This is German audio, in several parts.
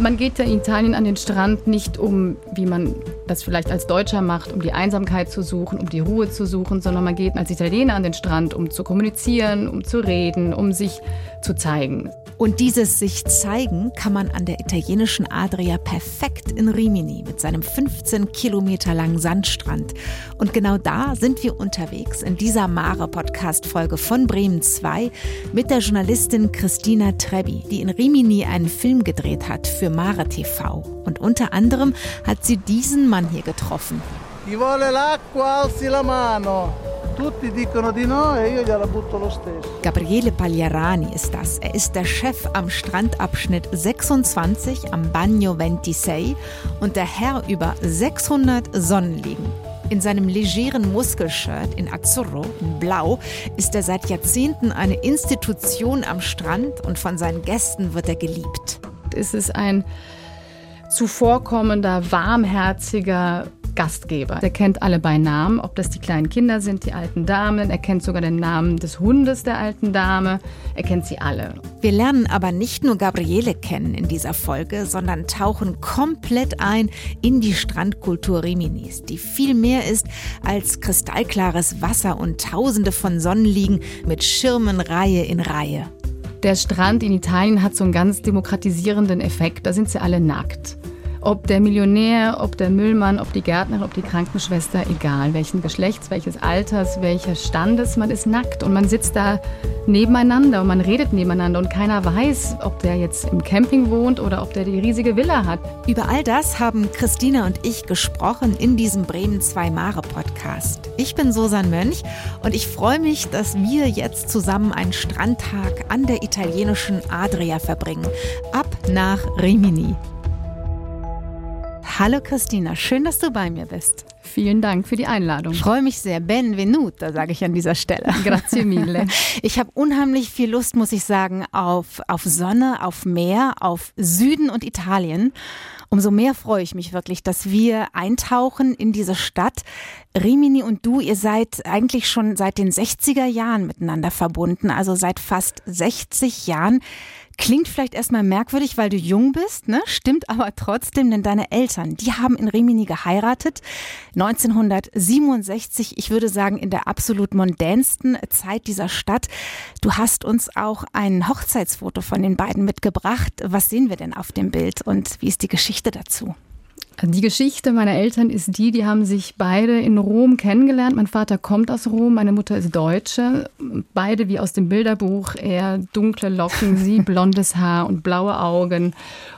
Man geht ja in Italien an den Strand nicht um, wie man das vielleicht als Deutscher macht, um die Einsamkeit zu suchen, um die Ruhe zu suchen, sondern man geht als Italiener an den Strand, um zu kommunizieren, um zu reden, um sich zu zeigen. Und dieses sich zeigen kann man an der italienischen Adria perfekt in Rimini mit seinem 15 Kilometer langen Sandstrand. Und genau da sind wir unterwegs in dieser Mare-Podcast-Folge von Bremen 2 mit der Journalistin Christina Trebi, die in Rimini einen Film gedreht hat für Mare TV. Und unter anderem hat sie diesen Mann hier getroffen. Chi vuole l'acqua alzi la mano. Tutti dicono di no e io gliela butto lo stesso. Gabriele Pagliarani ist das. Er ist der Chef am Strandabschnitt 26 am Bagno 26 und der Herr über 600 Sonnenliegen. In seinem legeren Muskelshirt in Azzurro, in Blau, ist er seit Jahrzehnten eine Institution am Strand und von seinen Gästen wird er geliebt. Es ist ein zuvorkommender, warmherziger Gastgeber. Er kennt alle bei Namen, ob das die kleinen Kinder sind, die alten Damen. Er kennt sogar den Namen des Hundes der alten Dame. Er kennt sie alle. Wir lernen aber nicht nur Gabriele kennen in dieser Folge, sondern tauchen komplett ein in die Strandkultur Riminis, die viel mehr ist als kristallklares Wasser und Tausende von Sonnenliegen mit Schirmen Reihe in Reihe. Der Strand in Italien hat so einen ganz demokratisierenden Effekt. Da sind sie alle nackt. Ob der Millionär, ob der Müllmann, ob die Gärtnerin, ob die Krankenschwester, egal welchen Geschlechts, welches Alters, welches Standes, man ist nackt und man sitzt da nebeneinander und man redet nebeneinander und keiner weiß, ob der jetzt im Camping wohnt oder ob der die riesige Villa hat. Über all das haben Christina und ich gesprochen in diesem Bremen 2 Mare Podcast. Ich bin Susan Mönch und ich freue mich, dass wir jetzt zusammen einen Strandtag an der italienischen Adria verbringen. Ab nach Rimini. Hallo Christina, schön, dass du bei mir bist. Vielen Dank für die Einladung. Ich freue mich sehr. Benvenuta, sage ich an dieser Stelle. Grazie mille. Ich habe unheimlich viel Lust, muss ich sagen, auf, auf Sonne, auf Meer, auf Süden und Italien. Umso mehr freue ich mich wirklich, dass wir eintauchen in diese Stadt. Rimini und du, ihr seid eigentlich schon seit den 60er Jahren miteinander verbunden, also seit fast 60 Jahren. Klingt vielleicht erstmal merkwürdig, weil du jung bist, ne? Stimmt aber trotzdem, denn deine Eltern, die haben in Rimini geheiratet. 1967, ich würde sagen, in der absolut mondänsten Zeit dieser Stadt. Du hast uns auch ein Hochzeitsfoto von den beiden mitgebracht. Was sehen wir denn auf dem Bild und wie ist die Geschichte dazu? Die Geschichte meiner Eltern ist die, die haben sich beide in Rom kennengelernt. Mein Vater kommt aus Rom, meine Mutter ist Deutsche. Beide wie aus dem Bilderbuch, er dunkle Locken, sie blondes Haar und blaue Augen.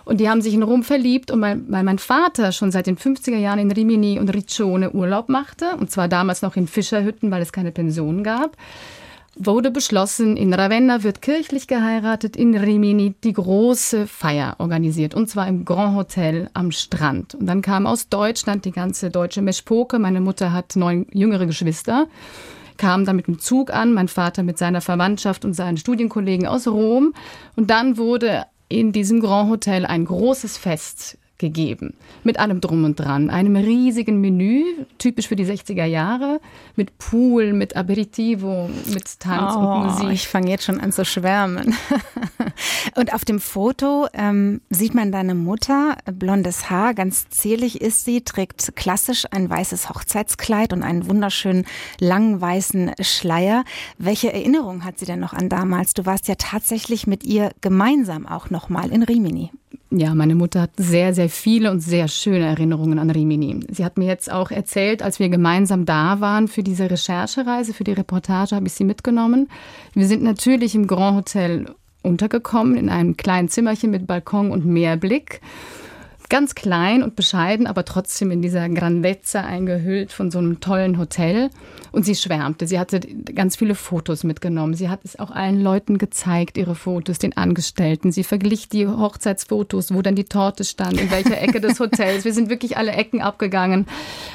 Und die haben sich in Rom verliebt und weil mein Vater schon seit den 50er Jahren in Rimini und Riccione Urlaub machte, und zwar damals noch in Fischerhütten, weil es keine Pension gab, wurde beschlossen, in Ravenna wird kirchlich geheiratet, in Rimini die große Feier organisiert, und zwar im Grand Hotel am Strand. Und dann kam aus Deutschland die ganze deutsche Meschpoke. Meine Mutter hat neun jüngere Geschwister, kam dann mit dem Zug an, mein Vater mit seiner Verwandtschaft und seinen Studienkollegen aus Rom. Und dann wurde in diesem Grand Hotel ein großes Fest gegeben. Mit allem drum und dran. Einem riesigen Menü, typisch für die 60er Jahre, mit Pool, mit Aperitivo, mit Tanz oh, und Musik. Ich fange jetzt schon an zu schwärmen. und auf dem Foto ähm, sieht man deine Mutter, blondes Haar, ganz zierlich ist sie, trägt klassisch ein weißes Hochzeitskleid und einen wunderschönen langen weißen Schleier. Welche Erinnerung hat sie denn noch an damals? Du warst ja tatsächlich mit ihr gemeinsam auch noch mal in Rimini. Ja, meine Mutter hat sehr, sehr viele und sehr schöne Erinnerungen an Rimini. Sie hat mir jetzt auch erzählt, als wir gemeinsam da waren für diese Recherchereise, für die Reportage, habe ich sie mitgenommen. Wir sind natürlich im Grand Hotel untergekommen, in einem kleinen Zimmerchen mit Balkon und Meerblick ganz klein und bescheiden, aber trotzdem in dieser Grandezza eingehüllt von so einem tollen Hotel. Und sie schwärmte. Sie hatte ganz viele Fotos mitgenommen. Sie hat es auch allen Leuten gezeigt, ihre Fotos, den Angestellten. Sie verglich die Hochzeitsfotos, wo dann die Torte stand, in welcher Ecke des Hotels. Wir sind wirklich alle Ecken abgegangen.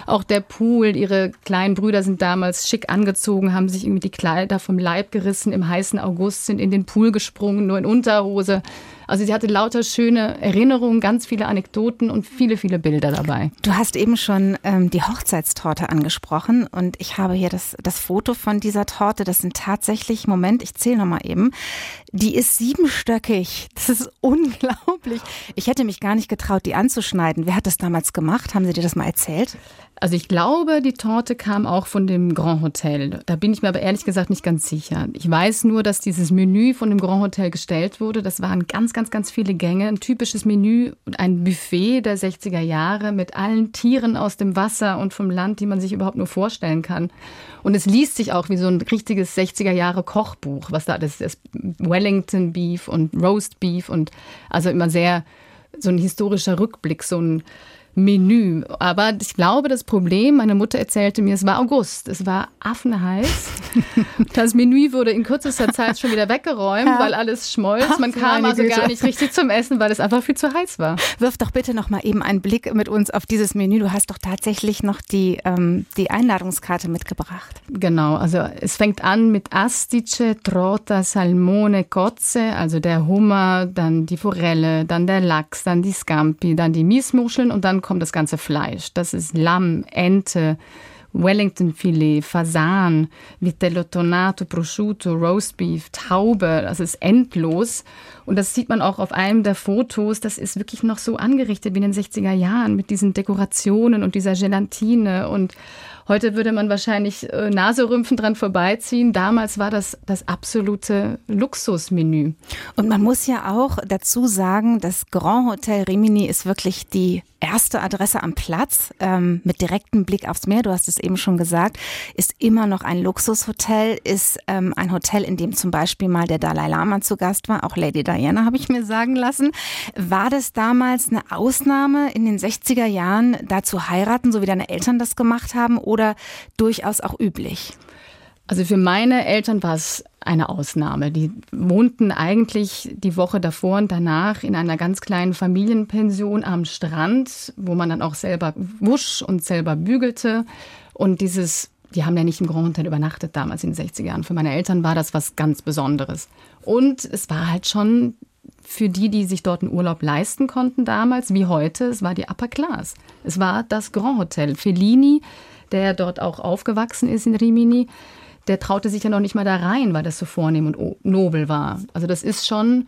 Auch der Pool. Ihre kleinen Brüder sind damals schick angezogen, haben sich irgendwie die Kleider vom Leib gerissen im heißen August, sind in den Pool gesprungen, nur in Unterhose Also sie hatte lauter schöne Erinnerungen, ganz viele Anekdoten und viele, viele Bilder dabei. Du hast eben schon ähm, die Hochzeitstorte angesprochen und ich habe hier das, das Foto von dieser Torte. Das sind tatsächlich, Moment, ich zähle nochmal eben, die ist siebenstöckig. Das ist unglaublich. Ich hätte mich gar nicht getraut, die anzuschneiden. Wer hat das damals gemacht? Haben Sie dir das mal erzählt? Also ich glaube, die Torte kam auch von dem Grand Hotel. Da bin ich mir aber ehrlich gesagt nicht ganz sicher. Ich weiß nur, dass dieses Menü von dem Grand Hotel gestellt wurde. Das waren ganz, ganz, ganz viele Gänge. Ein typisches Menü, ein Buffet der 60er Jahre mit allen Tieren aus dem Wasser und vom Land, die man sich überhaupt nur vorstellen kann. Und es liest sich auch wie so ein richtiges 60er Jahre Kochbuch, was da das ist. Wellington Beef und Roast Beef und also immer sehr so ein historischer Rückblick, so ein Menü. Aber ich glaube, das Problem, meine Mutter erzählte mir, es war August, es war affenheiß. Das Menü wurde in kürzester Zeit schon wieder weggeräumt, ja. weil alles schmolz. Man kam also Güte. gar nicht richtig zum Essen, weil es einfach viel zu heiß war. Wirf doch bitte noch mal eben einen Blick mit uns auf dieses Menü. Du hast doch tatsächlich noch die, ähm, die Einladungskarte mitgebracht. Genau, also es fängt an mit Astice, Trota, Salmone, Kotze, also der Hummer, dann die Forelle, dann der Lachs, dann die Scampi, dann die Miesmuscheln und dann kommt das ganze Fleisch. Das ist Lamm, Ente, Wellington-Filet, Fasan, Vitello Tonato, Prosciutto, Roastbeef, Taube. Das ist endlos. Und das sieht man auch auf einem der Fotos. Das ist wirklich noch so angerichtet wie in den 60er Jahren mit diesen Dekorationen und dieser Gelatine und Heute würde man wahrscheinlich äh, Naserümpfen dran vorbeiziehen. Damals war das das absolute Luxusmenü. Und man muss ja auch dazu sagen, das Grand Hotel Rimini ist wirklich die erste Adresse am Platz ähm, mit direktem Blick aufs Meer. Du hast es eben schon gesagt, ist immer noch ein Luxushotel, ist ähm, ein Hotel, in dem zum Beispiel mal der Dalai Lama zu Gast war, auch Lady Diana habe ich mir sagen lassen. War das damals eine Ausnahme in den 60er Jahren, da zu heiraten, so wie deine Eltern das gemacht haben, oder durchaus auch üblich? Also für meine Eltern war es eine Ausnahme. Die wohnten eigentlich die Woche davor und danach in einer ganz kleinen Familienpension am Strand, wo man dann auch selber wusch und selber bügelte. Und dieses, die haben ja nicht im Grand Hotel übernachtet damals in den 60er Jahren. Für meine Eltern war das was ganz Besonderes. Und es war halt schon für die, die sich dort einen Urlaub leisten konnten damals, wie heute, es war die Upper Class. Es war das Grand Hotel. Fellini, der dort auch aufgewachsen ist in Rimini, der traute sich ja noch nicht mal da rein, weil das so vornehm und nobel war. Also das ist schon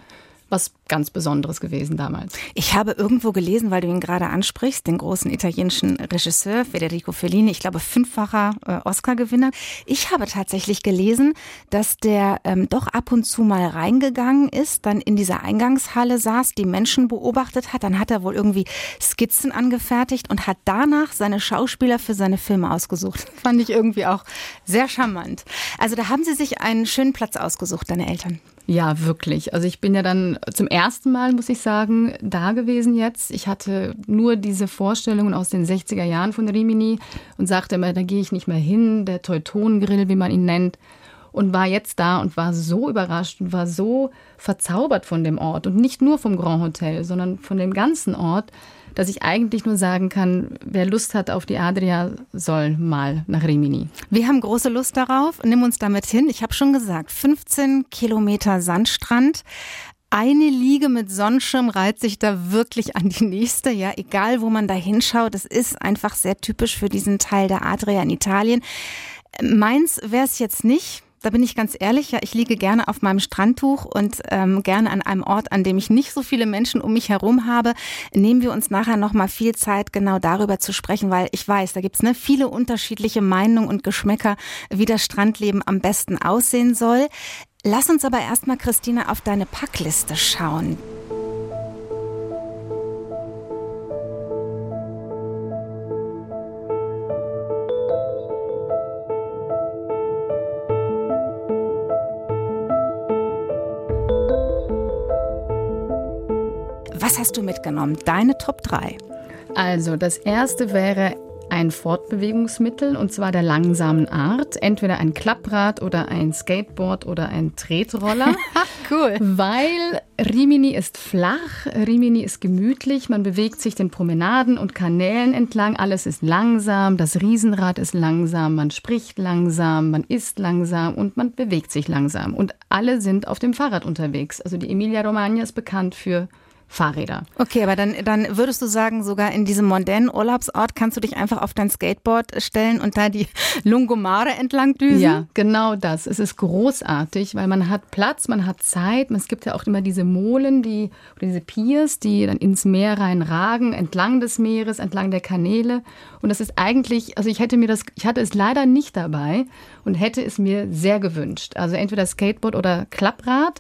was ganz Besonderes gewesen damals. Ich habe irgendwo gelesen, weil du ihn gerade ansprichst, den großen italienischen Regisseur Federico Fellini, ich glaube fünffacher äh, Oscar-Gewinner. Ich habe tatsächlich gelesen, dass der ähm, doch ab und zu mal reingegangen ist, dann in dieser Eingangshalle saß, die Menschen beobachtet hat, dann hat er wohl irgendwie Skizzen angefertigt und hat danach seine Schauspieler für seine Filme ausgesucht. Fand ich irgendwie auch sehr charmant. Also da haben sie sich einen schönen Platz ausgesucht, deine Eltern. Ja, wirklich. Also ich bin ja dann zum ersten Mal, muss ich sagen, da gewesen jetzt. Ich hatte nur diese Vorstellungen aus den 60er Jahren von Rimini und sagte immer, da gehe ich nicht mehr hin, der Teutonengrill, wie man ihn nennt. Und war jetzt da und war so überrascht und war so verzaubert von dem Ort. Und nicht nur vom Grand Hotel, sondern von dem ganzen Ort dass ich eigentlich nur sagen kann, wer Lust hat auf die Adria, soll mal nach Rimini. Wir haben große Lust darauf. Nimm uns damit hin. Ich habe schon gesagt, 15 Kilometer Sandstrand. Eine Liege mit Sonnenschirm reiht sich da wirklich an die nächste, ja, egal wo man da hinschaut. Das ist einfach sehr typisch für diesen Teil der Adria in Italien. Meins wäre es jetzt nicht da bin ich ganz ehrlich, ja, ich liege gerne auf meinem Strandtuch und ähm, gerne an einem Ort, an dem ich nicht so viele Menschen um mich herum habe. Nehmen wir uns nachher noch mal viel Zeit, genau darüber zu sprechen, weil ich weiß, da gibt's ne, viele unterschiedliche Meinungen und Geschmäcker, wie das Strandleben am besten aussehen soll. Lass uns aber erstmal, Christina, auf deine Packliste schauen. Hast du mitgenommen? Deine Top 3? Also, das erste wäre ein Fortbewegungsmittel und zwar der langsamen Art. Entweder ein Klapprad oder ein Skateboard oder ein Tretroller. cool. Weil Rimini ist flach, Rimini ist gemütlich, man bewegt sich den Promenaden und Kanälen entlang, alles ist langsam, das Riesenrad ist langsam, man spricht langsam, man isst langsam und man bewegt sich langsam. Und alle sind auf dem Fahrrad unterwegs. Also die Emilia Romagna ist bekannt für Fahrräder. Okay, aber dann, dann würdest du sagen, sogar in diesem modernen Urlaubsort kannst du dich einfach auf dein Skateboard stellen und da die Lungomare entlang düsen? Ja, genau das. Es ist großartig, weil man hat Platz, man hat Zeit. Es gibt ja auch immer diese Molen, die, oder diese Piers, die dann ins Meer reinragen, entlang des Meeres, entlang der Kanäle. Und das ist eigentlich, also ich hätte mir das, ich hatte es leider nicht dabei und hätte es mir sehr gewünscht. Also entweder Skateboard oder Klapprad.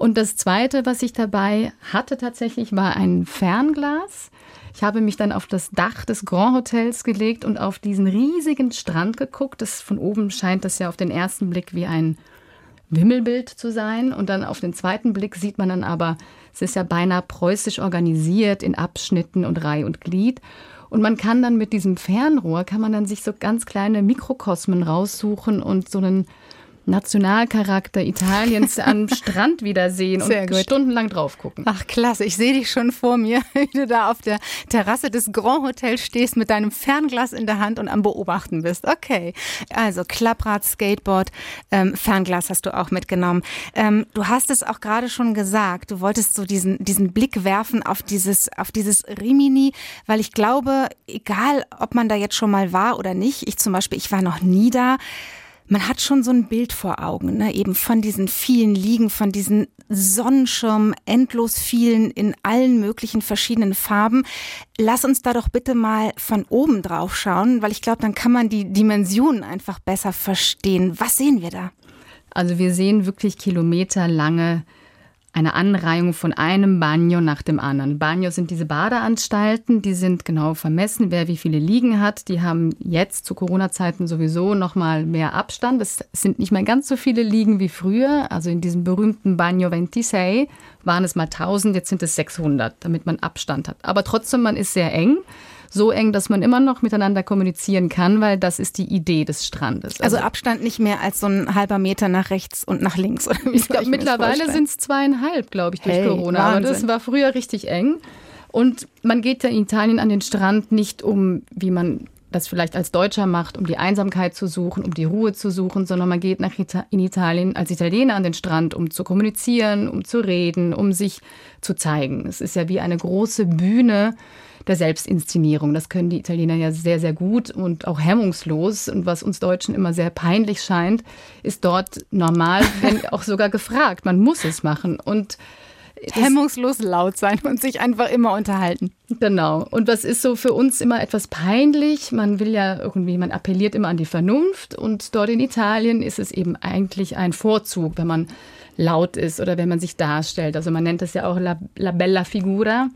Und das Zweite, was ich dabei hatte tatsächlich, war ein Fernglas. Ich habe mich dann auf das Dach des Grand Hotels gelegt und auf diesen riesigen Strand geguckt. Das von oben scheint das ja auf den ersten Blick wie ein Wimmelbild zu sein. Und dann auf den zweiten Blick sieht man dann aber, es ist ja beinahe preußisch organisiert in Abschnitten und Reih und Glied. Und man kann dann mit diesem Fernrohr, kann man dann sich so ganz kleine Mikrokosmen raussuchen und so einen Nationalcharakter Italiens am Strand wiedersehen und gut. stundenlang drauf gucken. Ach klasse, ich sehe dich schon vor mir, wie du da auf der Terrasse des Grand Hotels stehst mit deinem Fernglas in der Hand und am Beobachten bist. Okay, also Klapprad, Skateboard, ähm, Fernglas hast du auch mitgenommen. Ähm, du hast es auch gerade schon gesagt, du wolltest so diesen, diesen Blick werfen auf dieses, auf dieses Rimini, weil ich glaube, egal ob man da jetzt schon mal war oder nicht, ich zum Beispiel, ich war noch nie da, man hat schon so ein Bild vor Augen, ne? eben von diesen vielen Liegen, von diesen Sonnenschirmen, endlos vielen in allen möglichen verschiedenen Farben. Lass uns da doch bitte mal von oben drauf schauen, weil ich glaube, dann kann man die Dimensionen einfach besser verstehen. Was sehen wir da? Also wir sehen wirklich kilometerlange eine Anreihung von einem Bagno nach dem anderen. Bagno sind diese Badeanstalten, die sind genau vermessen, wer wie viele Liegen hat. Die haben jetzt zu Corona-Zeiten sowieso noch mal mehr Abstand. Es sind nicht mehr ganz so viele Liegen wie früher. Also in diesem berühmten Bagno 26 waren es mal 1000, jetzt sind es 600, damit man Abstand hat. Aber trotzdem, man ist sehr eng so eng, dass man immer noch miteinander kommunizieren kann, weil das ist die Idee des Strandes. Also, also Abstand nicht mehr als so ein halber Meter nach rechts und nach links. Ich glaub, mittlerweile sind es zweieinhalb, glaube ich, durch hey, Corona. Wahnsinn. Aber das war früher richtig eng. Und man geht ja in Italien an den Strand nicht um, wie man das vielleicht als Deutscher macht, um die Einsamkeit zu suchen, um die Ruhe zu suchen, sondern man geht nach Ita in Italien als Italiener an den Strand, um zu kommunizieren, um zu reden, um sich zu zeigen. Es ist ja wie eine große Bühne, der Selbstinszenierung. Das können die Italiener ja sehr, sehr gut und auch hemmungslos. Und was uns Deutschen immer sehr peinlich scheint, ist dort normal, wenn auch sogar gefragt. Man muss es machen. Und hemmungslos laut sein und sich einfach immer unterhalten. Genau. Und was ist so für uns immer etwas peinlich? Man will ja irgendwie, man appelliert immer an die Vernunft und dort in Italien ist es eben eigentlich ein Vorzug, wenn man laut ist oder wenn man sich darstellt. Also man nennt das ja auch la, la bella figura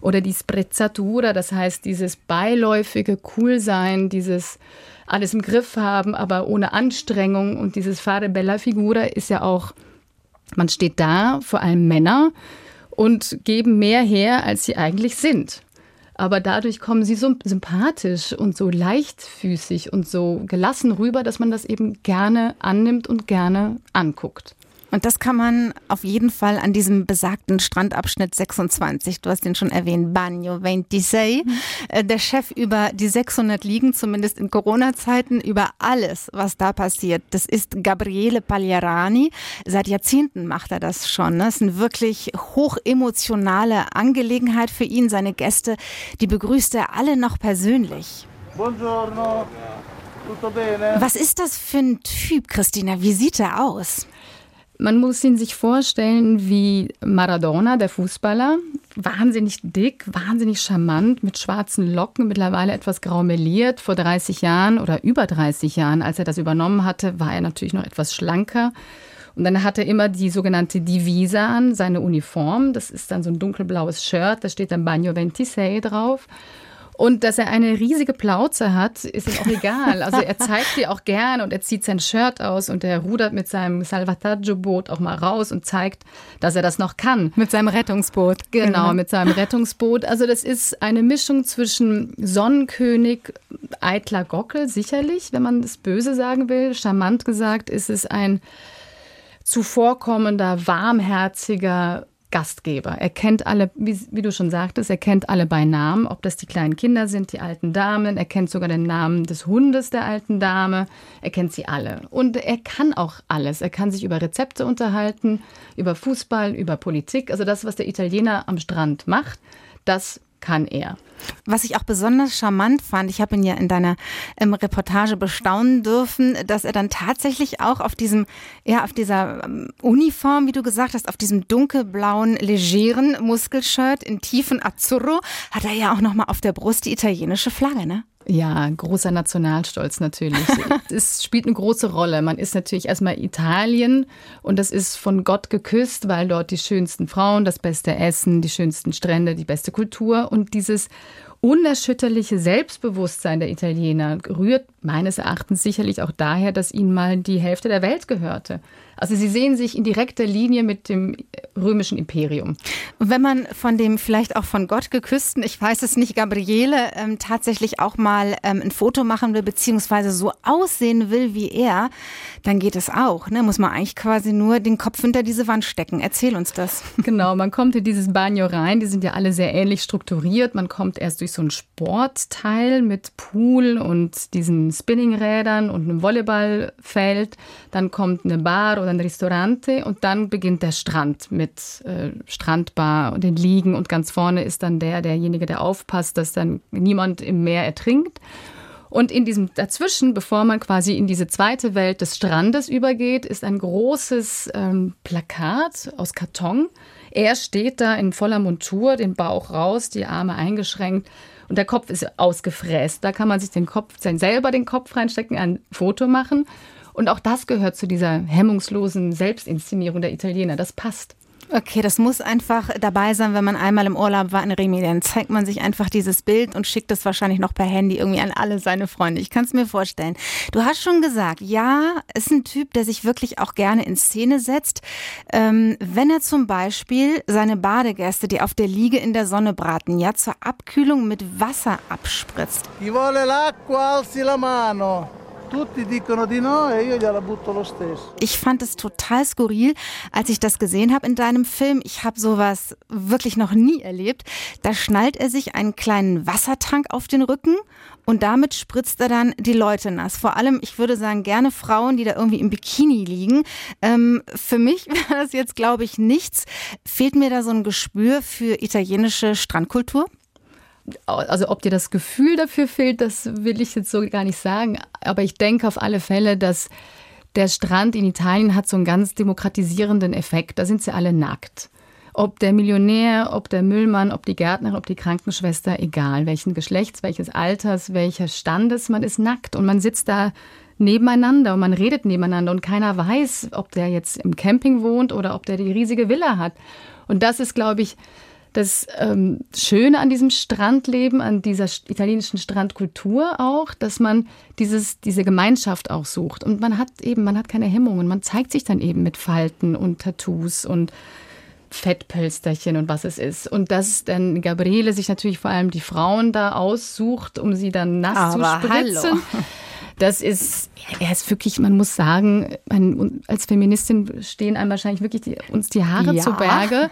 oder die Sprezzatura, das heißt dieses beiläufige Coolsein, dieses alles im Griff haben, aber ohne Anstrengung und dieses Fare bella figura ist ja auch, man steht da, vor allem Männer, und geben mehr her, als sie eigentlich sind. Aber dadurch kommen sie so sympathisch und so leichtfüßig und so gelassen rüber, dass man das eben gerne annimmt und gerne anguckt. Und das kann man auf jeden Fall an diesem besagten Strandabschnitt 26, du hast den schon erwähnt, Bagno 26, mhm. Äh, der Chef über die 600 Liegen, zumindest in Corona-Zeiten, über alles, was da passiert. Das ist Gabriele Pagliarani. Seit Jahrzehnten macht er das schon. Ne? Es ist eine wirklich hochemotionale Angelegenheit für ihn. Seine Gäste, die begrüßt er alle noch persönlich. Buongiorno. Tutto bene? Was ist das für ein Typ, Christina? Wie sieht er aus? Man muss ihn sich vorstellen wie Maradona, der Fußballer. Wahnsinnig dick, wahnsinnig charmant, mit schwarzen Locken, mittlerweile etwas graumeliert. Vor 30 Jahren oder über 30 Jahren, als er das übernommen hatte, war er natürlich noch etwas schlanker. Und dann hat er immer die sogenannte Divisa an, seine Uniform. Das ist dann so ein dunkelblaues Shirt, da steht dann Bagno 26 drauf. Und dass er eine riesige Plauze hat, ist ihm auch egal. Also er zeigt die auch gern und er zieht sein Shirt aus und er rudert mit seinem Salvataggio-Boot auch mal raus und zeigt, dass er das noch kann. Mit seinem Rettungsboot. Genau, mit seinem Rettungsboot. Also das ist eine Mischung zwischen Sonnenkönig, eitler Gockel, sicherlich, wenn man das böse sagen will. Charmant gesagt ist es ein zuvorkommender, warmherziger Gastgeber. Er kennt alle, wie, wie, du schon sagtest, er kennt alle bei Namen, ob das die kleinen Kinder sind, die alten Damen. Er kennt sogar den Namen des Hundes der alten Dame. Er kennt sie alle. Und er kann auch alles. Er kann sich über Rezepte unterhalten, über Fußball, über Politik. Also das, was der Italiener am Strand macht, das kann er. Was ich auch besonders charmant fand, ich habe ihn ja in deiner ähm, Reportage bestaunen dürfen, dass er dann tatsächlich auch auf diesem, ja, auf dieser ähm, Uniform, wie du gesagt hast, auf diesem dunkelblauen, legeren Muskelshirt in tiefen Azzurro, hat er ja auch nochmal auf der Brust die italienische Flagge, ne? Ja, großer Nationalstolz natürlich. es spielt eine große Rolle. Man ist natürlich erstmal Italien und das ist von Gott geküsst, weil dort die schönsten Frauen, das beste Essen, die schönsten Strände, die beste Kultur und dieses unerschütterliche Selbstbewusstsein der Italiener rührt meines Erachtens sicherlich auch daher, dass ihnen mal die Hälfte der Welt gehörte. Also sie sehen sich in direkter Linie mit dem römischen Imperium. wenn man von dem vielleicht auch von Gott geküssten, ich weiß es nicht, Gabriele, ähm, tatsächlich auch mal ähm, ein Foto machen will, beziehungsweise so aussehen will wie er, dann geht es auch. Ne? Muss man eigentlich quasi nur den Kopf hinter diese Wand stecken. Erzähl uns das. Genau, man kommt in dieses Bagno rein. Die sind ja alle sehr ähnlich strukturiert. Man kommt erst durch so ein Sportteil mit Pool und diesen Spinningrädern und einem Volleyballfeld. Dann kommt eine Bar oder ein Ristorante und dann beginnt der Strand mit äh, Strandbar und den Liegen und ganz vorne ist dann der, derjenige, der aufpasst, dass dann niemand im Meer ertrinkt. Und in diesem dazwischen, bevor man quasi in diese zweite Welt des Strandes übergeht, ist ein großes ähm, Plakat aus Karton. Er steht da in voller Montur, den Bauch raus, die Arme eingeschränkt und der Kopf ist ausgefräst. Da kann man sich den Kopf, selber den Kopf reinstecken, ein Foto machen. Und auch das gehört zu dieser hemmungslosen Selbstinszenierung der Italiener. Das passt. Okay, das muss einfach dabei sein, wenn man einmal im Urlaub war in Remi. Dann zeigt man sich einfach dieses Bild und schickt es wahrscheinlich noch per Handy irgendwie an alle seine Freunde. Ich kann es mir vorstellen. Du hast schon gesagt, ja, ist ein Typ, der sich wirklich auch gerne in Szene setzt. Ähm, wenn er zum Beispiel seine Badegäste, die auf der Liege in der Sonne braten, ja zur Abkühlung mit Wasser abspritzt. Chi vuole l'acqua, alzi la mano. E. Ich fand es total skurril, als ich das gesehen habe in deinem Film. Ich habe sowas wirklich noch nie erlebt. Da schnallt er sich einen kleinen Wassertank auf den Rücken und damit spritzt er dann die Leute nass. Vor allem, ich würde sagen, gerne Frauen, die da irgendwie im Bikini liegen. Ähm, für mich wäre das jetzt, glaube ich, nichts. Fehlt mir da so ein Gespür für italienische Strandkultur? Also ob dir das Gefühl dafür fehlt, das will ich jetzt so gar nicht sagen. Aber ich denke auf alle Fälle, dass der Strand in Italien hat so einen ganz demokratisierenden Effekt. Da sind sie alle nackt. Ob der Millionär, ob der Müllmann, ob die Gärtnerin, ob die Krankenschwester, egal welchen Geschlechts, welches Alters, welcher Standes, man ist nackt und man sitzt da nebeneinander und man redet nebeneinander und keiner weiß, ob der jetzt im Camping wohnt oder ob der die riesige Villa hat. Und das ist, glaube ich, das ähm, Schöne an diesem Strandleben, an dieser italienischen Strandkultur auch, dass man dieses, diese Gemeinschaft auch sucht. Und man hat eben, man hat keine Hemmungen. Man zeigt sich dann eben mit Falten und Tattoos und Fettpölsterchen und was es ist. Und dass dann Gabriele sich natürlich vor allem die Frauen da aussucht, um sie dann nass Aber zu spritzen. Hallo. Das ist, er ist wirklich, man muss sagen, man, als Feministin stehen einem wahrscheinlich wirklich die, uns die Haare ja. zu Berge.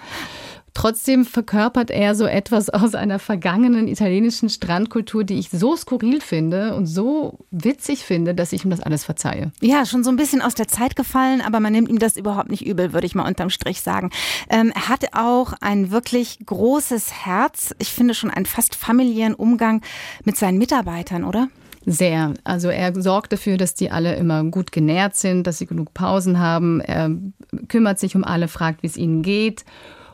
Trotzdem verkörpert er so etwas aus einer vergangenen italienischen Strandkultur, die ich so skurril finde und so witzig finde, dass ich ihm das alles verzeihe. Ja, schon so ein bisschen aus der Zeit gefallen, aber man nimmt ihm das überhaupt nicht übel, würde ich mal unterm Strich sagen. Ähm, er hat auch ein wirklich großes Herz. Ich finde schon einen fast familiären Umgang mit seinen Mitarbeitern, oder? Sehr. Also er sorgt dafür, dass die alle immer gut genährt sind, dass sie genug Pausen haben. Er kümmert sich um alle, fragt, wie es ihnen geht.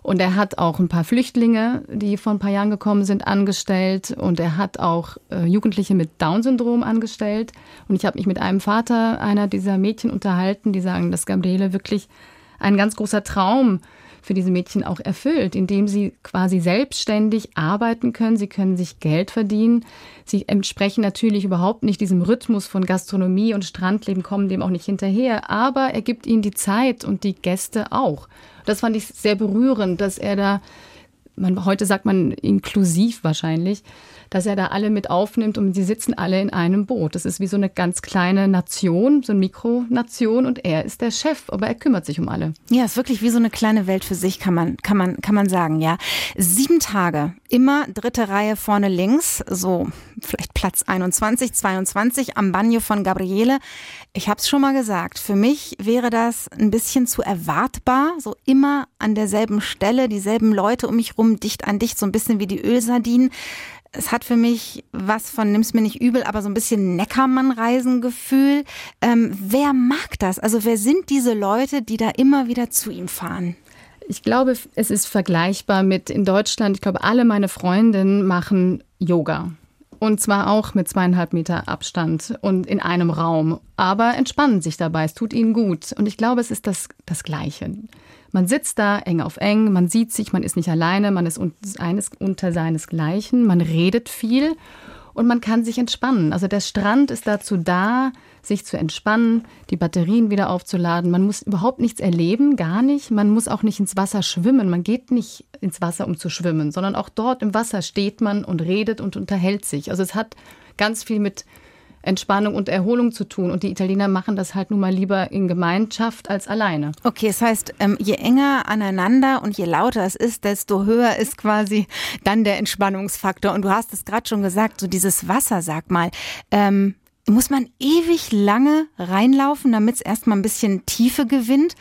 Und er hat auch ein paar Flüchtlinge, die vor ein paar Jahren gekommen sind, angestellt. Und er hat auch äh, Jugendliche mit Down-Syndrom angestellt. Und ich habe mich mit einem Vater einer dieser Mädchen unterhalten, die sagen, dass Gabriele wirklich ein ganz großer Traum für diese Mädchen auch erfüllt, indem sie quasi selbstständig arbeiten können, sie können sich Geld verdienen, sie entsprechen natürlich überhaupt nicht diesem Rhythmus von Gastronomie und Strandleben, kommen dem auch nicht hinterher, aber er gibt ihnen die Zeit und die Gäste auch. Das fand ich sehr berührend, dass er da, man, heute sagt man inklusiv wahrscheinlich, dass er da alle mit aufnimmt und sie sitzen alle in einem Boot. Das ist wie so eine ganz kleine Nation, so eine Mikronation und er ist der Chef, aber er kümmert sich um alle. Ja, ist wirklich wie so eine kleine Welt für sich, kann man, kann man, kann man sagen, ja. Sieben Tage, immer dritte Reihe vorne links, so vielleicht Platz 21, 22 am Bagno von Gabriele. Ich habe es schon mal gesagt, für mich wäre das ein bisschen zu erwartbar, so immer an derselben Stelle, dieselben Leute um mich rum, dicht an dicht, so ein bisschen wie die Ölsardinen es hat für mich was von, nimm's mir nicht übel, aber so ein bisschen Neckermann-Reisengefühl. Ähm, wer mag das? Also wer sind diese Leute, die da immer wieder zu ihm fahren? Ich glaube, es ist vergleichbar mit in Deutschland. Ich glaube, alle meine Freundinnen machen Yoga. Und zwar auch mit zweieinhalb Meter Abstand und in einem Raum. Aber entspannen sich dabei. Es tut ihnen gut. Und ich glaube, es ist das, das Gleiche. Man sitzt da eng auf eng, man sieht sich, man ist nicht alleine, man ist eines unter seinesgleichen, man redet viel und man kann sich entspannen. Also der Strand ist dazu da, sich zu entspannen, die Batterien wieder aufzuladen. Man muss überhaupt nichts erleben, gar nicht. Man muss auch nicht ins Wasser schwimmen. Man geht nicht ins Wasser, um zu schwimmen, sondern auch dort im Wasser steht man und redet und unterhält sich. Also es hat ganz viel mit Entspannung und Erholung zu tun. Und die Italiener machen das halt nun mal lieber in Gemeinschaft als alleine. Okay, das heißt, ähm, je enger aneinander und je lauter es ist, desto höher ist quasi dann der Entspannungsfaktor. Und du hast es gerade schon gesagt, so dieses Wasser, sag mal. Ähm, muss man ewig lange reinlaufen, damit es erstmal ein bisschen Tiefe gewinnt?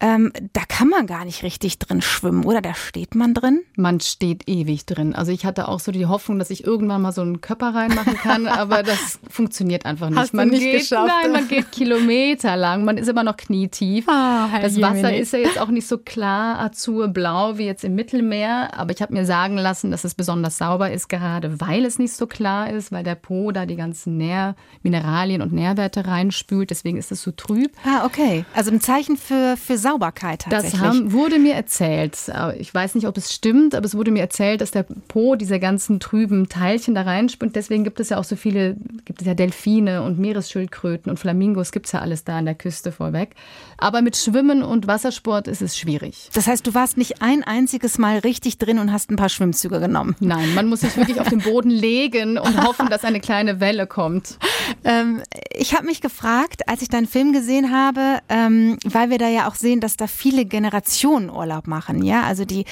Ähm, da kann man gar nicht richtig drin schwimmen, oder? Da steht man drin? Man steht ewig drin. Also ich hatte auch so die Hoffnung, dass ich irgendwann mal so einen Körper reinmachen kann, aber das funktioniert einfach nicht. Hast man du nicht geht, geschafft? Nein, man geht Kilometer lang. Man ist immer noch knietief. Oh, das Wasser ist ja jetzt auch nicht so klar azurblau wie jetzt im Mittelmeer, aber ich habe mir sagen lassen, dass es besonders sauber ist, gerade weil es nicht so klar ist, weil der Po da die ganzen Nähr Mineralien und Nährwerte reinspült. Deswegen ist es so trüb. Ah, okay. Also ein Zeichen für, für Sauberkeit tatsächlich. Das haben, wurde mir erzählt. Ich weiß nicht, ob es stimmt, aber es wurde mir erzählt, dass der Po diese ganzen trüben Teilchen da reinspült. Deswegen gibt es ja auch so viele, gibt es ja Delfine und Meeresschildkröten und Flamingos, gibt es ja alles da an der Küste vorweg. Aber mit Schwimmen und Wassersport ist es schwierig. Das heißt, du warst nicht ein einziges Mal richtig drin und hast ein paar Schwimmzüge genommen. Nein, man muss sich wirklich auf den Boden legen und hoffen, dass eine kleine Welle kommt. Ähm, ich habe mich gefragt, als ich deinen Film gesehen habe, ähm, weil wir da ja auch sehen, dass da viele Generationen Urlaub machen, ja, also die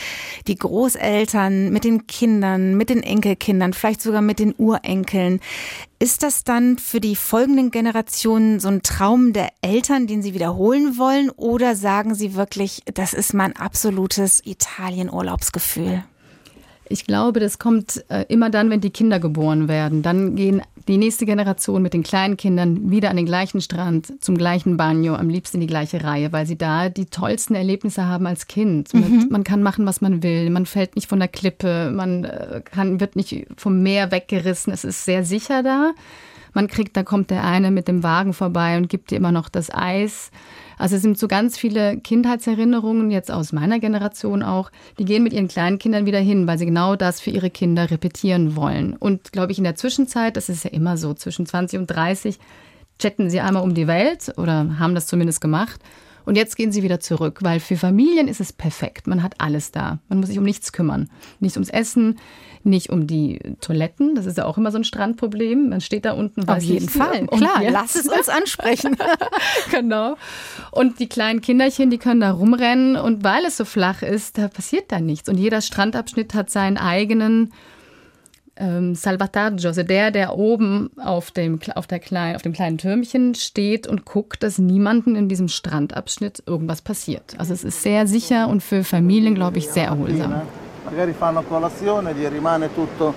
die Großeltern mit den Kindern, mit den Enkelkindern, vielleicht sogar mit den Urenkeln. Ist das dann für die folgenden Generationen so ein Traum der Eltern, den sie wiederholen wollen, oder sagen sie wirklich, das ist mein absolutes Italien-Urlaubsgefühl? Ich glaube, das kommt äh, immer dann, wenn die Kinder geboren werden. Dann gehen die nächste Generation mit den kleinen Kindern wieder an den gleichen Strand, zum gleichen Bagno, am liebsten in die gleiche Reihe, weil sie da die tollsten Erlebnisse haben als Kind. Mhm. Man kann machen, was man will. Man fällt nicht von der Klippe. Man äh, kann, wird nicht vom Meer weggerissen. Es ist sehr sicher da. Man kriegt, da kommt der eine mit dem Wagen vorbei und gibt dir immer noch das Eis. Also es sind so ganz viele Kindheitserinnerungen, jetzt aus meiner Generation auch, die gehen mit ihren kleinen Kindern wieder hin, weil sie genau das für ihre Kinder repetieren wollen. Und glaube ich, in der Zwischenzeit, das ist ja immer so, zwischen 20 und 30, chatten sie einmal um die Welt oder haben das zumindest gemacht. Und jetzt gehen sie wieder zurück, weil für Familien ist es perfekt. Man hat alles da. Man muss sich um nichts kümmern. Nicht ums Essen, nicht um die Toiletten. Das ist ja auch immer so ein Strandproblem. Man steht da unten Auf jeden Fall. Um Klar, jetzt. lass es uns ansprechen. genau. Und die kleinen Kinderchen, die können da rumrennen. Und weil es so flach ist, da passiert da nichts. Und jeder Strandabschnitt hat seinen eigenen ähm, Salvataggio, also der, der oben auf dem, auf, der klein, auf dem kleinen Türmchen steht und guckt, dass niemanden in diesem Strandabschnitt irgendwas passiert. Also es ist sehr sicher und für Familien, glaube ich, sehr erholsam. magari fanno colazione, gli rimane tutto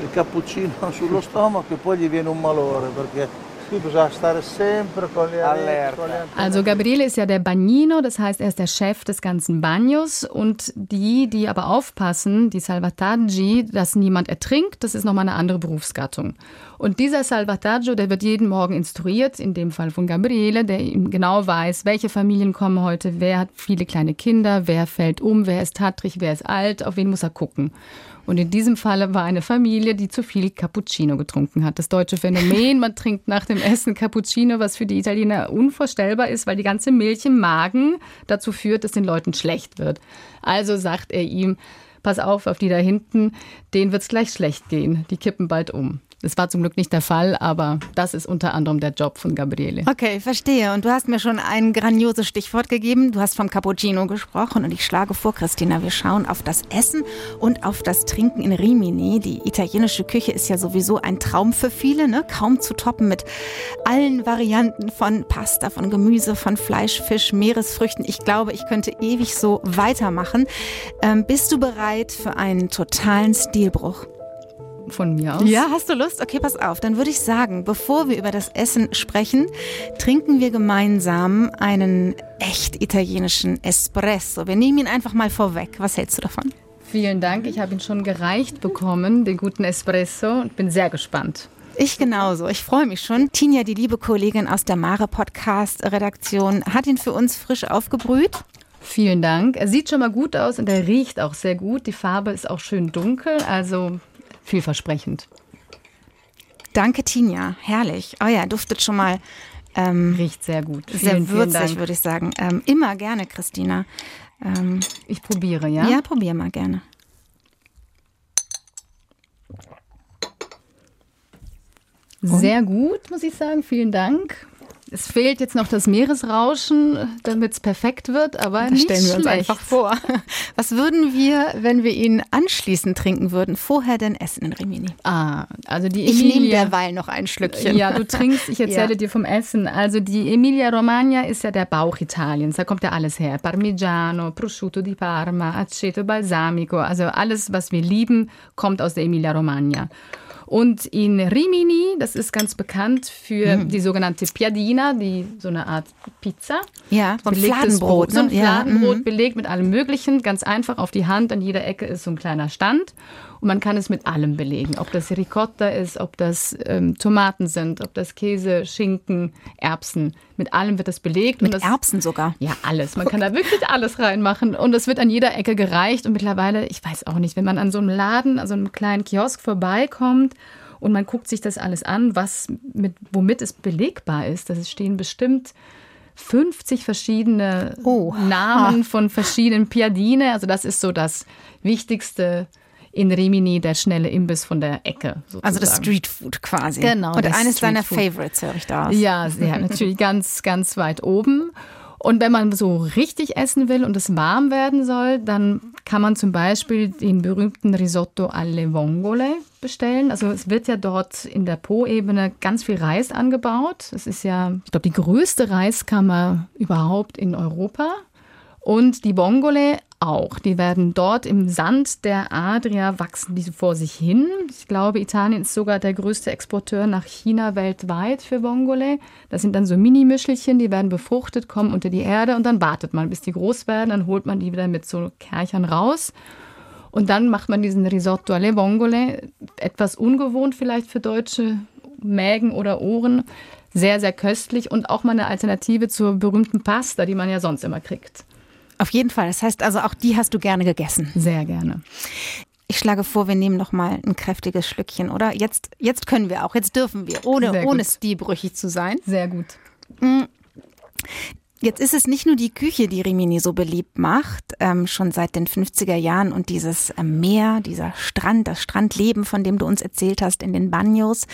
il cappuccino sullo stomaco e poi gli viene un malore perché Also Gabriele ist ja der Bagnino, das heißt, er ist der Chef des ganzen Bagnos und die, die aber aufpassen, die Salvataggi, dass niemand ertrinkt, das ist nochmal eine andere Berufsgattung. Und dieser Salvataggio, der wird jeden Morgen instruiert, in dem Fall von Gabriele, der ihm genau weiß, welche Familien kommen heute, wer hat viele kleine Kinder, wer fällt um, wer ist tattrig, wer ist alt, auf wen muss er gucken. Und in diesem Falle war eine Familie, die zu viel Cappuccino getrunken hat. Das deutsche Phänomen, man trinkt nach dem Essen Cappuccino, was für die Italiener unvorstellbar ist, weil die ganze Milch im Magen dazu führt, dass den Leuten schlecht wird. Also sagt er ihm, pass auf, auf die da hinten, denen wird es gleich schlecht gehen. Die kippen bald um. Das war zum Glück nicht der Fall, aber das ist unter anderem der Job von Gabriele. Okay, verstehe. Und du hast mir schon ein grandioses Stichwort gegeben. Du hast vom Cappuccino gesprochen und ich schlage vor, Christina, wir schauen auf das Essen und auf das Trinken in Rimini. Die italienische Küche ist ja sowieso ein Traum für viele, ne? kaum zu toppen mit allen Varianten von Pasta, von Gemüse, von Fleisch, Fisch, Meeresfrüchten. Ich glaube, ich könnte ewig so weitermachen. Ähm, bist du bereit für einen totalen Stilbruch? Von mir aus. Ja, hast du Lust? Okay, pass auf. Dann würde ich sagen, bevor wir über das Essen sprechen, trinken wir gemeinsam einen echt italienischen Espresso. Wir nehmen ihn einfach mal vorweg. Was hältst du davon? Vielen Dank. Ich habe ihn schon gereicht bekommen, den guten Espresso, und bin sehr gespannt. Ich genauso. Ich freue mich schon. Tinja, die liebe Kollegin aus der Mare Podcast Redaktion, hat ihn für uns frisch aufgebrüht. Vielen Dank. Er sieht schon mal gut aus und er riecht auch sehr gut. Die Farbe ist auch schön dunkel. Also vielversprechend. Danke, Tinja. Herrlich. Oh ja, duftet schon mal. Ähm, Riecht sehr gut. Vielen, sehr würzig, würde ich sagen. Ähm, immer gerne, Christina. Ähm, ich probiere, ja? Ja, probiere mal gerne. Sehr gut, muss ich sagen. Vielen Dank. Es fehlt jetzt noch das Meeresrauschen, damit es perfekt wird, aber das stellen wir uns einfach vor. Was würden wir, wenn wir ihn anschließend trinken würden, vorher denn essen in Rimini? Ah, also die Emilia, Ich nehme derweil noch ein Schlückchen. Ja, du trinkst, ich erzähle ja. dir vom Essen. Also die Emilia Romagna ist ja der Bauch Italiens, da kommt ja alles her. Parmigiano, Prosciutto di Parma, Aceto Balsamico, also alles, was wir lieben, kommt aus der Emilia Romagna. Und in Rimini, das ist ganz bekannt für mhm. die sogenannte Piadina, die so eine Art Pizza. Ja, so ein Fladenbrot. So ein Fladenbrot ja. Mhm. belegt mit allem Möglichen, ganz einfach auf die Hand. An jeder Ecke ist so ein kleiner Stand. Und man kann es mit allem belegen. Ob das Ricotta ist, ob das ähm, Tomaten sind, ob das Käse, Schinken, Erbsen. Mit allem wird das belegt. Mit das, Erbsen sogar? Ja, alles. Man kann da wirklich alles reinmachen. Und es wird an jeder Ecke gereicht. Und mittlerweile, ich weiß auch nicht, wenn man an so einem Laden, also einem kleinen Kiosk vorbeikommt und man guckt sich das alles an, was mit, womit es belegbar ist. Das stehen bestimmt 50 verschiedene oh. Namen von verschiedenen Piadine. Also das ist so das Wichtigste in Rimini der schnelle Imbiss von der Ecke. Sozusagen. Also das Streetfood quasi. Genau. Und eines deiner Favorites höre ich da aus. Ja, ja, natürlich ganz, ganz weit oben. Und wenn man so richtig essen will und es warm werden soll, dann kann man zum Beispiel den berühmten Risotto alle Vongole bestellen. Also es wird ja dort in der Po-Ebene ganz viel Reis angebaut. Es ist ja, ich glaube, die größte Reiskammer überhaupt in Europa. Und die Bongole auch. Die werden dort im Sand der Adria wachsen diese vor sich hin. Ich glaube, Italien ist sogar der größte Exporteur nach China weltweit für Bongole. Das sind dann so Mini-Mischelchen, die werden befruchtet, kommen unter die Erde und dann wartet man, bis die groß werden. Dann holt man die wieder mit so Kerchern raus. Und dann macht man diesen Risotto alle Bongole. Etwas ungewohnt vielleicht für deutsche Mägen oder Ohren. Sehr, sehr köstlich und auch mal eine Alternative zur berühmten Pasta, die man ja sonst immer kriegt. Auf jeden Fall. Das heißt also, auch die hast du gerne gegessen. Sehr gerne. Ich schlage vor, wir nehmen noch mal ein kräftiges Schlückchen, oder? Jetzt, jetzt können wir auch, jetzt dürfen wir, ohne, ohne stilbrüchig zu sein. Sehr gut. Jetzt ist es nicht nur die Küche, die Rimini so beliebt macht, ähm, schon seit den 50er Jahren und dieses äh, Meer, dieser Strand, das Strandleben, von dem du uns erzählt hast in den Bagnos,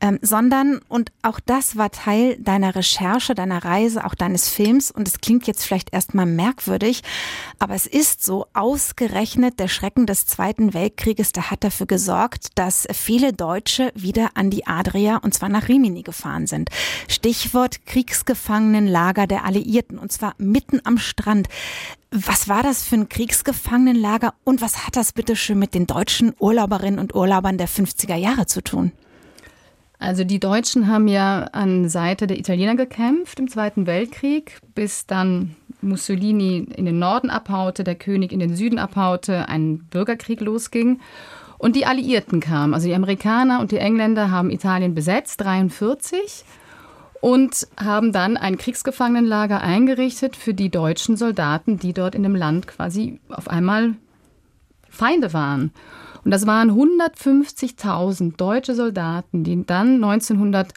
ähm, sondern, und auch das war Teil deiner Recherche, deiner Reise, auch deines Films und es klingt jetzt vielleicht erstmal merkwürdig, aber es ist so, ausgerechnet der Schrecken des Zweiten Weltkrieges, der hat dafür gesorgt, dass viele Deutsche wieder an die Adria und zwar nach Rimini gefahren sind. Stichwort Kriegsgefangenenlager der Alliierten Alliierten und zwar mitten am Strand. Was war das für ein Kriegsgefangenenlager und was hat das bitte schön mit den deutschen Urlauberinnen und Urlaubern der 50er Jahre zu tun? Also die Deutschen haben ja an Seite der Italiener gekämpft im Zweiten Weltkrieg, bis dann Mussolini in den Norden abhaute, der König in den Süden abhaute, ein Bürgerkrieg losging und die Alliierten kamen. Also die Amerikaner und die Engländer haben Italien besetzt, 1943 und haben dann ein Kriegsgefangenenlager eingerichtet für die deutschen Soldaten, die dort in dem Land quasi auf einmal Feinde waren. Und das waren 150.000 deutsche Soldaten, die dann 1900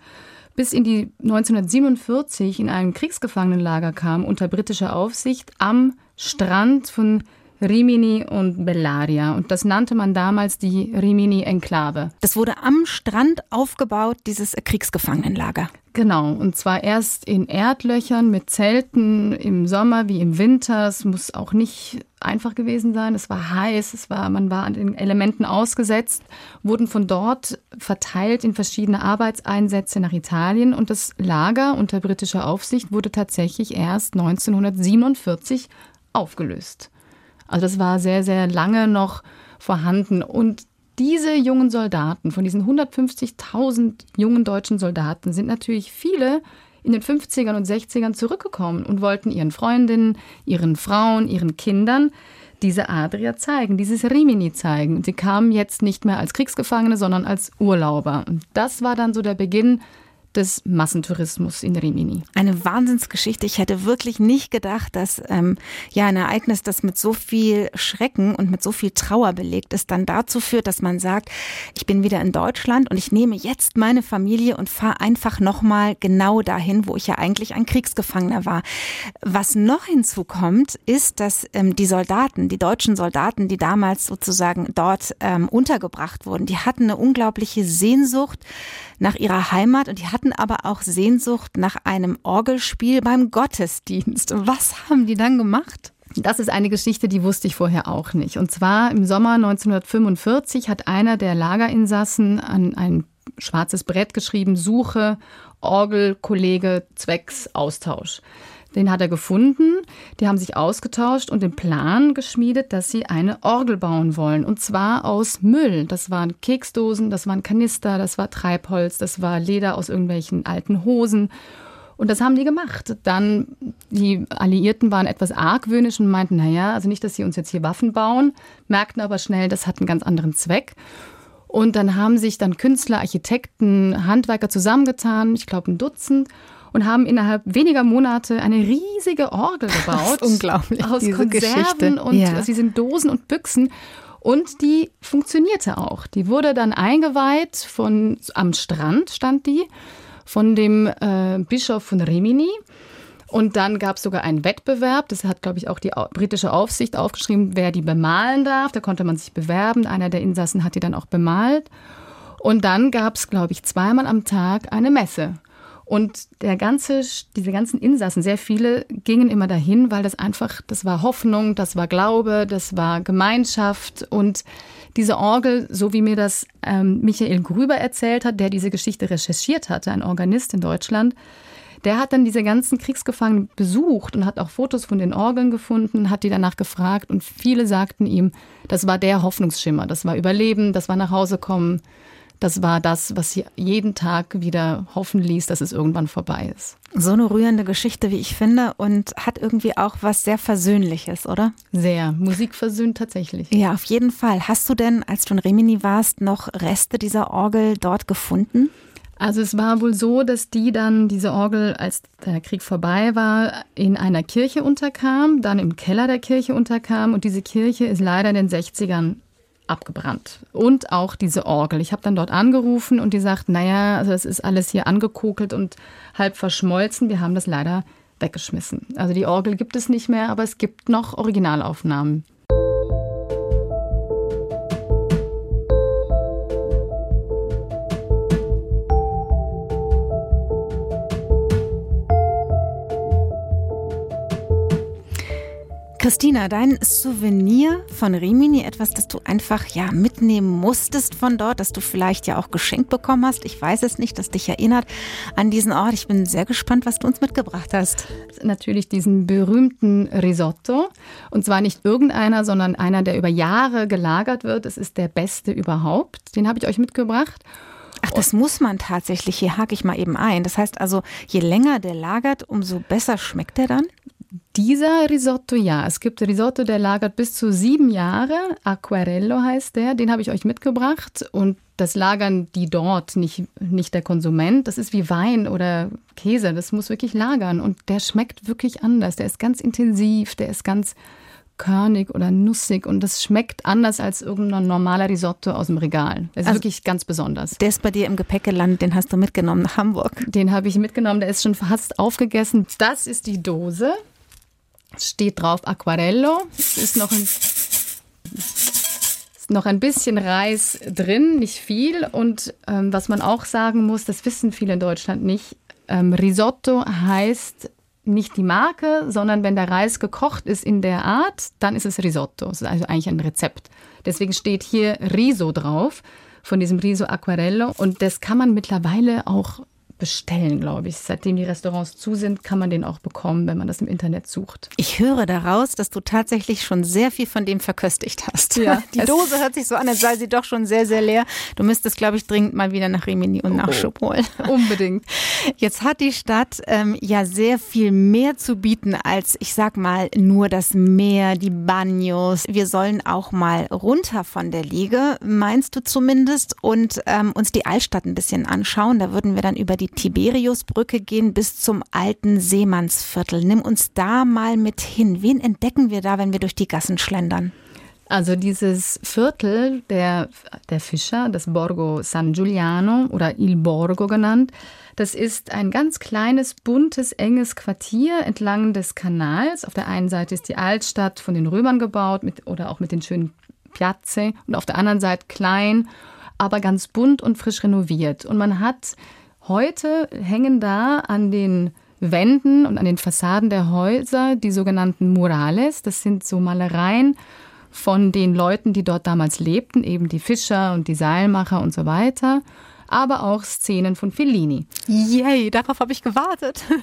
bis in die 1947 in ein Kriegsgefangenenlager kamen unter britischer Aufsicht am Strand von Rimini und Bellaria. Und das nannte man damals die Rimini-Enklave. Das wurde am Strand aufgebaut, dieses Kriegsgefangenenlager. Genau, und zwar erst in Erdlöchern mit Zelten im Sommer wie im Winter. Es muss auch nicht einfach gewesen sein. Es war heiß, es war, man war an den Elementen ausgesetzt, wurden von dort verteilt in verschiedene Arbeitseinsätze nach Italien und das Lager unter britischer Aufsicht wurde tatsächlich erst 1947 aufgelöst. Also das war sehr, sehr lange noch vorhanden. Und diese jungen Soldaten, von diesen 150.000 jungen deutschen Soldaten, sind natürlich viele in den 50ern und 60ern zurückgekommen und wollten ihren Freundinnen, ihren Frauen, ihren Kindern diese Adria zeigen, dieses Rimini zeigen. Und sie kamen jetzt nicht mehr als Kriegsgefangene, sondern als Urlauber. Und das war dann so der Beginn des Massentourismus in Rimini. Eine Wahnsinnsgeschichte. Ich hätte wirklich nicht gedacht, dass ähm, ja ein Ereignis, das mit so viel Schrecken und mit so viel Trauer belegt ist, dann dazu führt, dass man sagt, ich bin wieder in Deutschland und ich nehme jetzt meine Familie und fahre einfach nochmal genau dahin, wo ich ja eigentlich ein Kriegsgefangener war. Was noch hinzukommt, ist, dass ähm, die Soldaten, die deutschen Soldaten, die damals sozusagen dort ähm, untergebracht wurden, die hatten eine unglaubliche Sehnsucht nach ihrer Heimat und die hatten aber auch Sehnsucht nach einem Orgelspiel beim Gottesdienst. Was haben die dann gemacht? Das ist eine Geschichte, die wusste ich vorher auch nicht. Und zwar im Sommer 1945 hat einer der Lagerinsassen an ein schwarzes Brett geschrieben, Suche Orgelkollege zwecks Austausch. Den hat er gefunden, die haben sich ausgetauscht und den Plan geschmiedet, dass sie eine Orgel bauen wollen. Und zwar aus Müll. Das waren Keksdosen, das waren Kanister, das war Treibholz, das war Leder aus irgendwelchen alten Hosen. Und das haben die gemacht. Dann, die Alliierten waren etwas argwöhnisch und meinten, naja, also nicht, dass sie uns jetzt hier Waffen bauen, merkten aber schnell, das hat einen ganz anderen Zweck. Und dann haben sich dann Künstler, Architekten, Handwerker zusammengetan, ich glaube ein Dutzend, und haben innerhalb weniger Monate eine riesige Orgel gebaut. unglaublich. Aus Konserven Geschichte. und ja. aus diesen Dosen und Büchsen. Und die funktionierte auch. Die wurde dann eingeweiht von, am Strand stand die, von dem äh, Bischof von Rimini. Und dann gab es sogar einen Wettbewerb. Das hat, glaube ich, auch die britische Aufsicht aufgeschrieben, wer die bemalen darf. Da konnte man sich bewerben. Einer der Insassen hat die dann auch bemalt. Und dann gab es, glaube ich, zweimal am Tag eine Messe. Und der ganze, diese ganzen Insassen, sehr viele gingen immer dahin, weil das einfach, das war Hoffnung, das war Glaube, das war Gemeinschaft. Und diese Orgel, so wie mir das ähm, Michael Grüber erzählt hat, der diese Geschichte recherchiert hatte, ein Organist in Deutschland, der hat dann diese ganzen Kriegsgefangenen besucht und hat auch Fotos von den Orgeln gefunden, hat die danach gefragt und viele sagten ihm, das war der Hoffnungsschimmer, das war Überleben, das war nach Hause kommen, das war das, was sie jeden Tag wieder hoffen ließ, dass es irgendwann vorbei ist. So eine rührende Geschichte, wie ich finde, und hat irgendwie auch was sehr Versöhnliches, oder? Sehr. Musik versöhnt tatsächlich. Ja, auf jeden Fall. Hast du denn, als du in Rimini warst, noch Reste dieser Orgel dort gefunden? Also es war wohl so, dass die dann, diese Orgel, als der Krieg vorbei war, in einer Kirche unterkam, dann im Keller der Kirche unterkam und diese Kirche ist leider in den 60ern abgebrannt. Und auch diese Orgel. Ich habe dann dort angerufen und die sagt, naja, also das ist alles hier angekokelt und halb verschmolzen. Wir haben das leider weggeschmissen. Also die Orgel gibt es nicht mehr, aber es gibt noch Originalaufnahmen. Christina, dein Souvenir von Rimini, etwas, das du einfach ja mitnehmen musstest von dort, das du vielleicht ja auch geschenkt bekommen hast. Ich weiß es nicht, das dich erinnert an diesen Ort. Ich bin sehr gespannt, was du uns mitgebracht hast. Natürlich diesen berühmten Risotto. Und zwar nicht irgendeiner, sondern einer, der über Jahre gelagert wird. Es ist der beste überhaupt. Den habe ich euch mitgebracht. Ach, das muss man tatsächlich. Hier hake ich mal eben ein. Das heißt also, je länger der lagert, umso besser schmeckt der dann? Dieser Risotto, ja. Es gibt Risotto, der lagert bis zu sieben Jahre. Aquarello heißt der. Den habe ich euch mitgebracht. Und das lagern die dort, nicht, nicht der Konsument. Das ist wie Wein oder Käse. Das muss wirklich lagern. Und der schmeckt wirklich anders. Der ist ganz intensiv. Der ist ganz körnig oder nussig und das schmeckt anders als irgendein normaler Risotto aus dem Regal. Das ist also wirklich ganz besonders. Der ist bei dir im Gepäck gelandet, den hast du mitgenommen nach Hamburg. Den habe ich mitgenommen, der ist schon fast aufgegessen. Das ist die Dose steht drauf Aquarello. Es ist noch ein, ist noch ein bisschen Reis drin, nicht viel. Und ähm, was man auch sagen muss, das wissen viele in Deutschland nicht, ähm, Risotto heißt nicht die Marke, sondern wenn der Reis gekocht ist in der Art, dann ist es Risotto. Das ist also eigentlich ein Rezept. Deswegen steht hier Riso drauf, von diesem Riso Aquarello. Und das kann man mittlerweile auch bestellen, glaube ich. Seitdem die Restaurants zu sind, kann man den auch bekommen, wenn man das im Internet sucht. Ich höre daraus, dass du tatsächlich schon sehr viel von dem verköstigt hast. Ja, die Dose hört sich so an, als sei sie doch schon sehr, sehr leer. Du müsstest, glaube ich, dringend mal wieder nach Rimini und Nachschub oh, holen. Unbedingt. Jetzt hat die Stadt ähm, ja sehr viel mehr zu bieten als, ich sag mal, nur das Meer, die Bagnos. Wir sollen auch mal runter von der Liege, meinst du zumindest, und ähm, uns die Altstadt ein bisschen anschauen. Da würden wir dann über die Tiberiusbrücke gehen bis zum alten Seemannsviertel. Nimm uns da mal mit hin. Wen entdecken wir da, wenn wir durch die Gassen schlendern? Also dieses Viertel der, der Fischer, das Borgo San Giuliano oder Il Borgo genannt, das ist ein ganz kleines, buntes, enges Quartier entlang des Kanals. Auf der einen Seite ist die Altstadt von den Römern gebaut mit, oder auch mit den schönen Piazze und auf der anderen Seite klein, aber ganz bunt und frisch renoviert. Und man hat Heute hängen da an den Wänden und an den Fassaden der Häuser die sogenannten Murales. Das sind so Malereien von den Leuten, die dort damals lebten, eben die Fischer und die Seilmacher und so weiter aber auch Szenen von Fellini. Yay, darauf habe ich gewartet.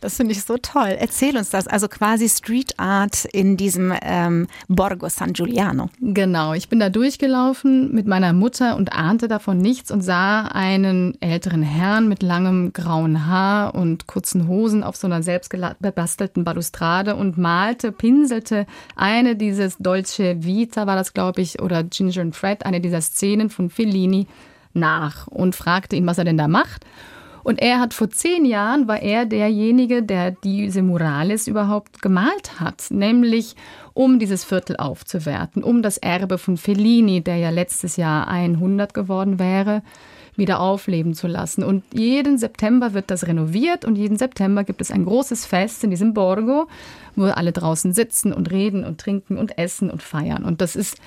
Das finde ich so toll. Erzähl uns das. Also quasi Street Art in diesem ähm, Borgo San Giuliano. Genau, ich bin da durchgelaufen mit meiner Mutter und ahnte davon nichts und sah einen älteren Herrn mit langem grauen Haar und kurzen Hosen auf so einer selbst gebastelten Balustrade und malte, pinselte eine dieses Dolce Vita, war das glaube ich, oder Ginger and Fred, eine dieser Szenen von Fellini nach und fragte ihn, was er denn da macht. Und er hat vor zehn Jahren war er derjenige, der diese Murales überhaupt gemalt hat, nämlich um dieses Viertel aufzuwerten, um das Erbe von Fellini, der ja letztes Jahr 100 geworden wäre, wieder aufleben zu lassen. Und jeden September wird das renoviert und jeden September gibt es ein großes Fest in diesem Borgo, wo alle draußen sitzen und reden und trinken und essen und feiern. Und das ist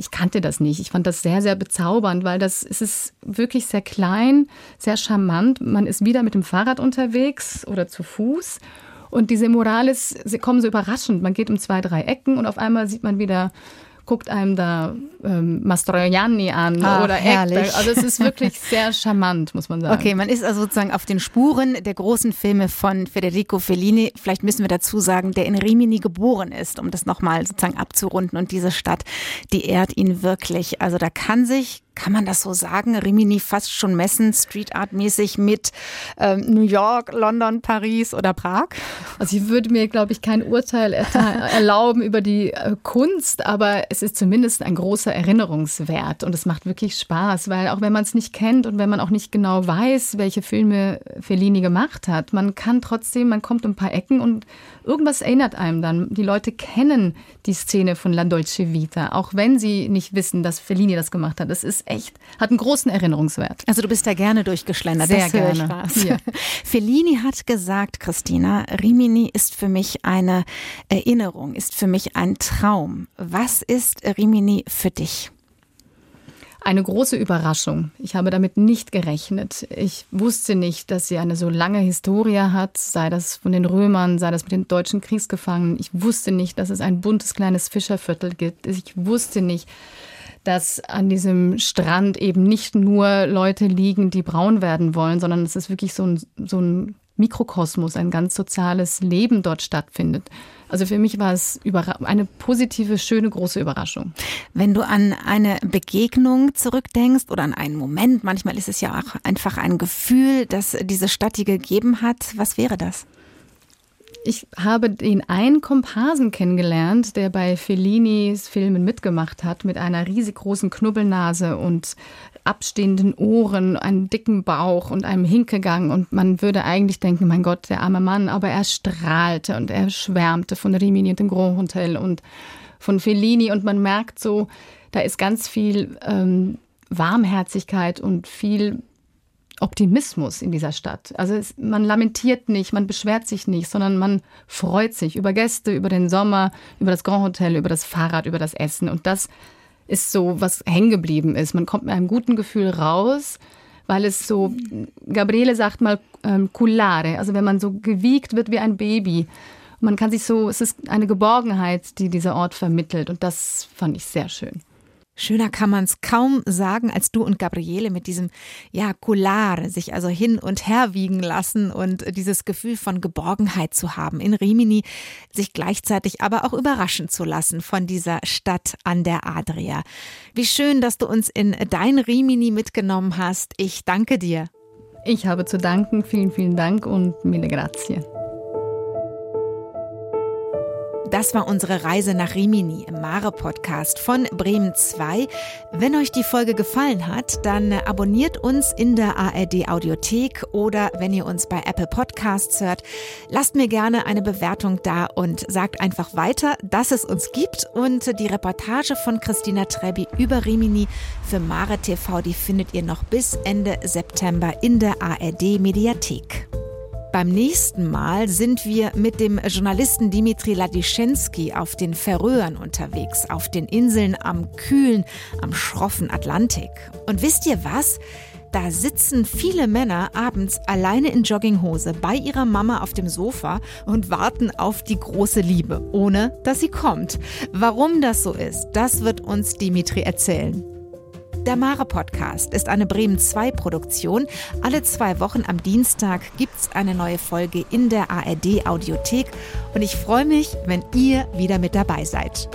ich kannte das nicht. Ich fand das sehr, sehr bezaubernd, weil das es ist wirklich sehr klein, sehr charmant. Man ist wieder mit dem Fahrrad unterwegs oder zu Fuß. Und diese Morales, sie kommen so überraschend. Man geht um zwei, drei Ecken und auf einmal sieht man wieder guckt einem da ähm, Mastroianni an Ach, oder herrlich. Also es ist wirklich sehr charmant, muss man sagen. Okay, man ist also sozusagen auf den Spuren der großen Filme von Federico Fellini. Vielleicht müssen wir dazu sagen, der in Rimini geboren ist, um das nochmal sozusagen abzurunden. Und diese Stadt, die ehrt ihn wirklich. Also da kann sich kann man das so sagen, Rimini fast schon messen, Street Art mäßig mit ähm, New York, London, Paris oder Prag? Also ich würde mir, glaube ich, kein Urteil erlauben über die äh, Kunst, aber es ist zumindest ein großer Erinnerungswert und es macht wirklich Spaß, weil auch wenn man es nicht kennt und wenn man auch nicht genau weiß, welche Filme Fellini gemacht hat, man kann trotzdem, man kommt um ein paar Ecken und irgendwas erinnert einem dann. Die Leute kennen die Szene von La Dolce Vita, auch wenn sie nicht wissen, dass Fellini das gemacht hat. Es ist echt, hat einen großen Erinnerungswert. Also du bist da gerne durchgeschlendert. Sehr das gerne. Ja. Fellini hat gesagt, Christina, Rimini ist für mich eine Erinnerung, ist für mich ein Traum. Was ist Rimini für dich? eine große Überraschung. Ich habe damit nicht gerechnet. Ich wusste nicht, dass sie eine so lange Historie hat, sei das von den Römern, sei das mit den deutschen Kriegsgefangenen. Ich wusste nicht, dass es ein buntes kleines Fischerviertel gibt. Ich wusste nicht, dass an diesem Strand eben nicht nur Leute liegen, die braun werden wollen, sondern es ist wirklich so ein, so ein Mikrokosmos, ein ganz soziales Leben dort stattfindet. Also für mich war es eine positive, schöne, große Überraschung. Wenn du an eine Begegnung zurückdenkst oder an einen Moment, manchmal ist es ja auch einfach ein Gefühl, das diese Stadt dir gegeben hat, was wäre das? Ich habe den einen Komparsen kennengelernt, der bei Fellinis Filmen mitgemacht hat, mit einer riesig großen Knubbelnase und abstehenden Ohren, einem dicken Bauch und einem Hinkegang. Und man würde eigentlich denken, mein Gott, der arme Mann, aber er strahlte und er schwärmte von Rimini und dem Grand Hotel und von Fellini. Und man merkt so, da ist ganz viel ähm, Warmherzigkeit und viel Optimismus in dieser Stadt. Also es, man lamentiert nicht, man beschwert sich nicht, sondern man freut sich über Gäste, über den Sommer, über das Grand Hotel, über das Fahrrad, über das Essen. Und das ist so, was hängen geblieben ist. Man kommt mit einem guten Gefühl raus, weil es so, Gabriele sagt mal, ähm, cullare, also wenn man so gewiegt wird wie ein Baby. Man kann sich so, es ist eine Geborgenheit, die dieser Ort vermittelt. Und das fand ich sehr schön. Schöner kann man es kaum sagen, als du und Gabriele mit diesem, ja, Collare sich also hin und her wiegen lassen und dieses Gefühl von Geborgenheit zu haben in Rimini, sich gleichzeitig aber auch überraschen zu lassen von dieser Stadt an der Adria. Wie schön, dass du uns in dein Rimini mitgenommen hast. Ich danke dir. Ich habe zu danken. Vielen, vielen Dank und mille grazie. Das war unsere Reise nach Rimini im Mare-Podcast von Bremen 2. Wenn euch die Folge gefallen hat, dann abonniert uns in der ARD-Audiothek oder wenn ihr uns bei Apple Podcasts hört, lasst mir gerne eine Bewertung da und sagt einfach weiter, dass es uns gibt. Und die Reportage von Christina Trebi über Rimini für Mare TV, die findet ihr noch bis Ende September in der ARD-Mediathek. Beim nächsten Mal sind wir mit dem Journalisten Dimitri Ladischenski auf den Färöern unterwegs, auf den Inseln am kühlen, am schroffen Atlantik. Und wisst ihr was? Da sitzen viele Männer abends alleine in Jogginghose bei ihrer Mama auf dem Sofa und warten auf die große Liebe, ohne dass sie kommt. Warum das so ist, das wird uns Dimitri erzählen. Der Mare Podcast ist eine Bremen 2 Produktion. Alle zwei Wochen am Dienstag gibt es eine neue Folge in der ARD Audiothek und ich freue mich, wenn ihr wieder mit dabei seid.